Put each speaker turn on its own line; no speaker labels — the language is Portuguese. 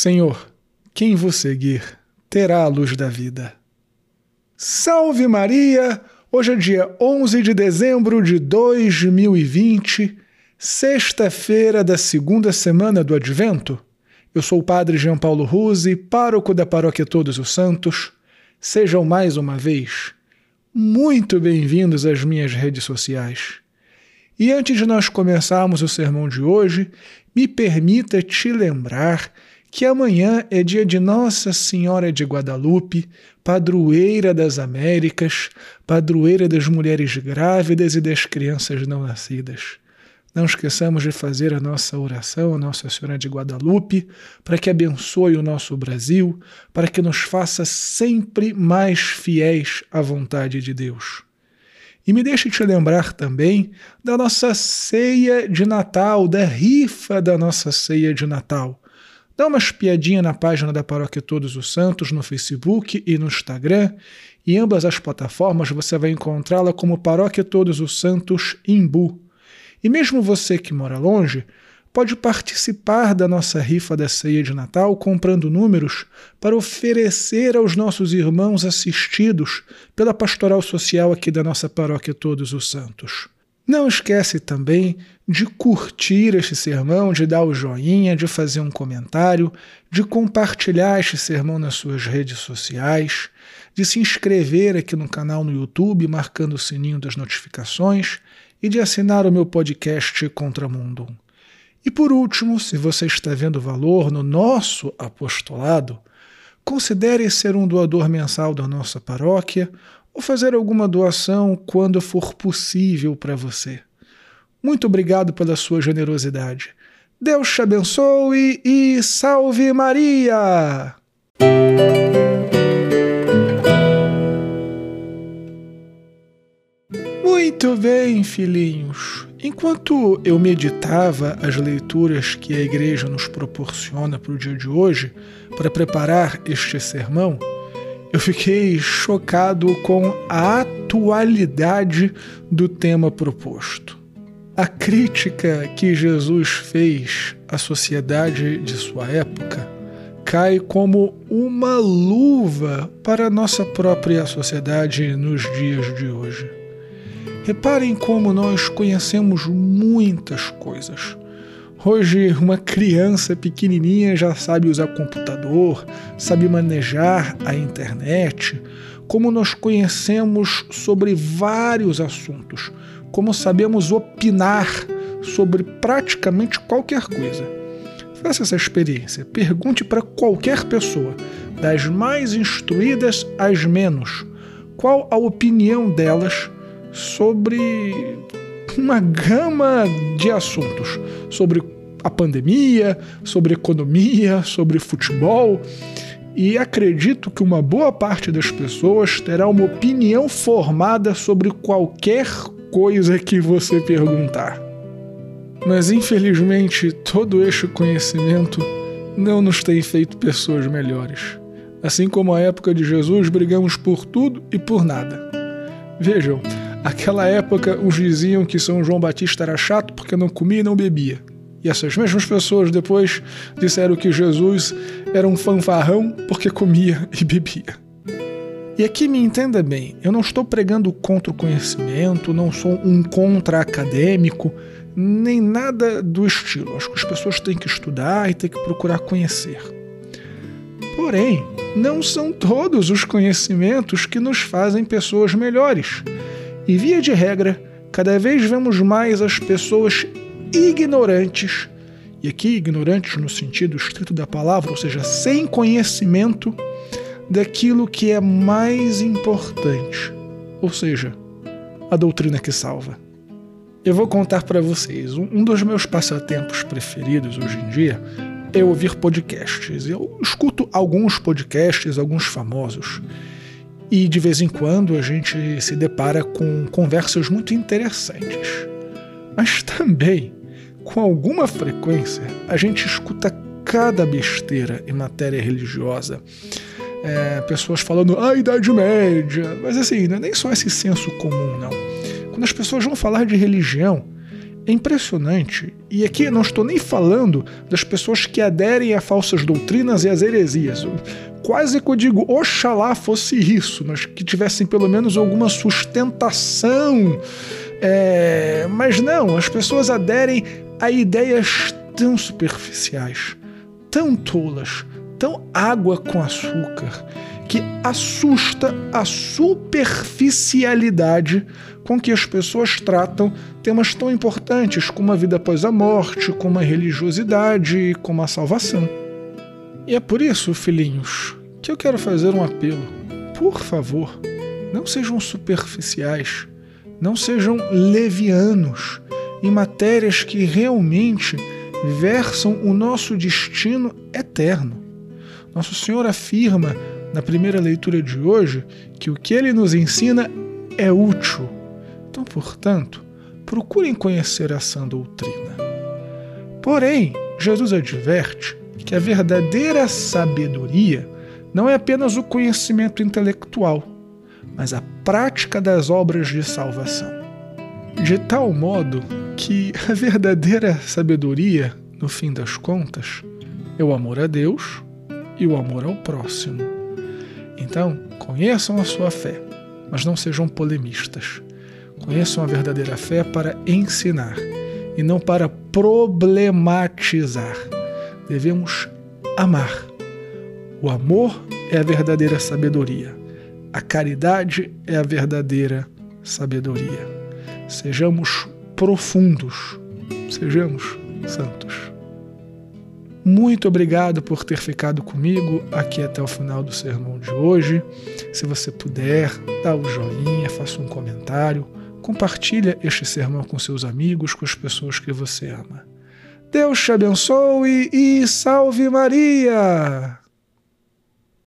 Senhor, quem vos seguir terá a luz da vida. Salve Maria! Hoje é dia 11 de dezembro de 2020, sexta-feira da segunda semana do Advento. Eu sou o Padre Jean Paulo Ruse, pároco da Paróquia Todos os Santos. Sejam mais uma vez muito bem-vindos às minhas redes sociais. E antes de nós começarmos o sermão de hoje, me permita te lembrar que amanhã é dia de Nossa Senhora de Guadalupe, padroeira das Américas, padroeira das mulheres grávidas e das crianças não nascidas. Não esqueçamos de fazer a nossa oração a Nossa Senhora de Guadalupe para que abençoe o nosso Brasil, para que nos faça sempre mais fiéis à vontade de Deus. E me deixe te lembrar também da nossa ceia de Natal, da rifa da nossa ceia de Natal. Dá uma espiadinha na página da Paróquia Todos os Santos no Facebook e no Instagram. Em ambas as plataformas você vai encontrá-la como Paróquia Todos os Santos Imbu. E mesmo você que mora longe, pode participar da nossa rifa da ceia de Natal comprando números para oferecer aos nossos irmãos assistidos pela pastoral social aqui da nossa paróquia Todos os Santos. Não esquece também de curtir este sermão, de dar o joinha, de fazer um comentário, de compartilhar este sermão nas suas redes sociais, de se inscrever aqui no canal no YouTube, marcando o sininho das notificações e de assinar o meu podcast Contramundo. E por último, se você está vendo valor no nosso apostolado, considere ser um doador mensal da nossa paróquia ou fazer alguma doação quando for possível para você. Muito obrigado pela sua generosidade. Deus te abençoe e salve Maria! Muito bem, filhinhos. Enquanto eu meditava as leituras que a igreja nos proporciona para o dia de hoje, para preparar este sermão, eu fiquei chocado com a atualidade do tema proposto. A crítica que Jesus fez à sociedade de sua época cai como uma luva para nossa própria sociedade nos dias de hoje. Reparem como nós conhecemos muitas coisas Hoje, uma criança pequenininha já sabe usar computador, sabe manejar a internet, como nós conhecemos sobre vários assuntos, como sabemos opinar sobre praticamente qualquer coisa. Faça essa experiência, pergunte para qualquer pessoa, das mais instruídas às menos, qual a opinião delas sobre uma gama de assuntos sobre a pandemia, sobre economia, sobre futebol. E acredito que uma boa parte das pessoas terá uma opinião formada sobre qualquer coisa que você perguntar. Mas infelizmente, todo este conhecimento não nos tem feito pessoas melhores. Assim como a época de Jesus, brigamos por tudo e por nada. Vejam, Aquela época, uns diziam que São João Batista era chato porque não comia e não bebia. E essas mesmas pessoas depois disseram que Jesus era um fanfarrão porque comia e bebia. E aqui me entenda bem, eu não estou pregando contra o conhecimento, não sou um contra-acadêmico, nem nada do estilo. Acho que as pessoas têm que estudar e têm que procurar conhecer. Porém, não são todos os conhecimentos que nos fazem pessoas melhores. E via de regra, cada vez vemos mais as pessoas ignorantes, e aqui ignorantes no sentido estrito da palavra, ou seja, sem conhecimento daquilo que é mais importante, ou seja, a doutrina que salva. Eu vou contar para vocês, um dos meus passatempos preferidos hoje em dia é ouvir podcasts. Eu escuto alguns podcasts, alguns famosos. E de vez em quando a gente se depara com conversas muito interessantes. Mas também, com alguma frequência, a gente escuta cada besteira em matéria religiosa. É, pessoas falando, ah, Idade Média. Mas assim, não é nem só esse senso comum, não. Quando as pessoas vão falar de religião, É impressionante, e aqui não estou nem falando das pessoas que aderem a falsas doutrinas e às heresias. Quase que eu digo, oxalá fosse isso, mas que tivessem pelo menos alguma sustentação. É... Mas não, as pessoas aderem a ideias tão superficiais, tão tolas, tão água com açúcar, que assusta a superficialidade com que as pessoas tratam temas tão importantes como a vida após a morte, como a religiosidade, como a salvação. E é por isso, filhinhos, que eu quero fazer um apelo. Por favor, não sejam superficiais, não sejam levianos em matérias que realmente versam o nosso destino eterno. Nosso Senhor afirma na primeira leitura de hoje que o que ele nos ensina é útil então, portanto, procurem conhecer a sã doutrina. Porém, Jesus adverte que a verdadeira sabedoria não é apenas o conhecimento intelectual, mas a prática das obras de salvação. De tal modo que a verdadeira sabedoria, no fim das contas, é o amor a Deus e o amor ao próximo. Então, conheçam a sua fé, mas não sejam polemistas. Conheçam a verdadeira fé para ensinar e não para problematizar. Devemos amar. O amor é a verdadeira sabedoria. A caridade é a verdadeira sabedoria. Sejamos profundos, sejamos santos. Muito obrigado por ter ficado comigo aqui até o final do sermão de hoje. Se você puder, dá o um joinha, faça um comentário Compartilha este sermão com seus amigos, com as pessoas que você ama. Deus te abençoe e salve Maria!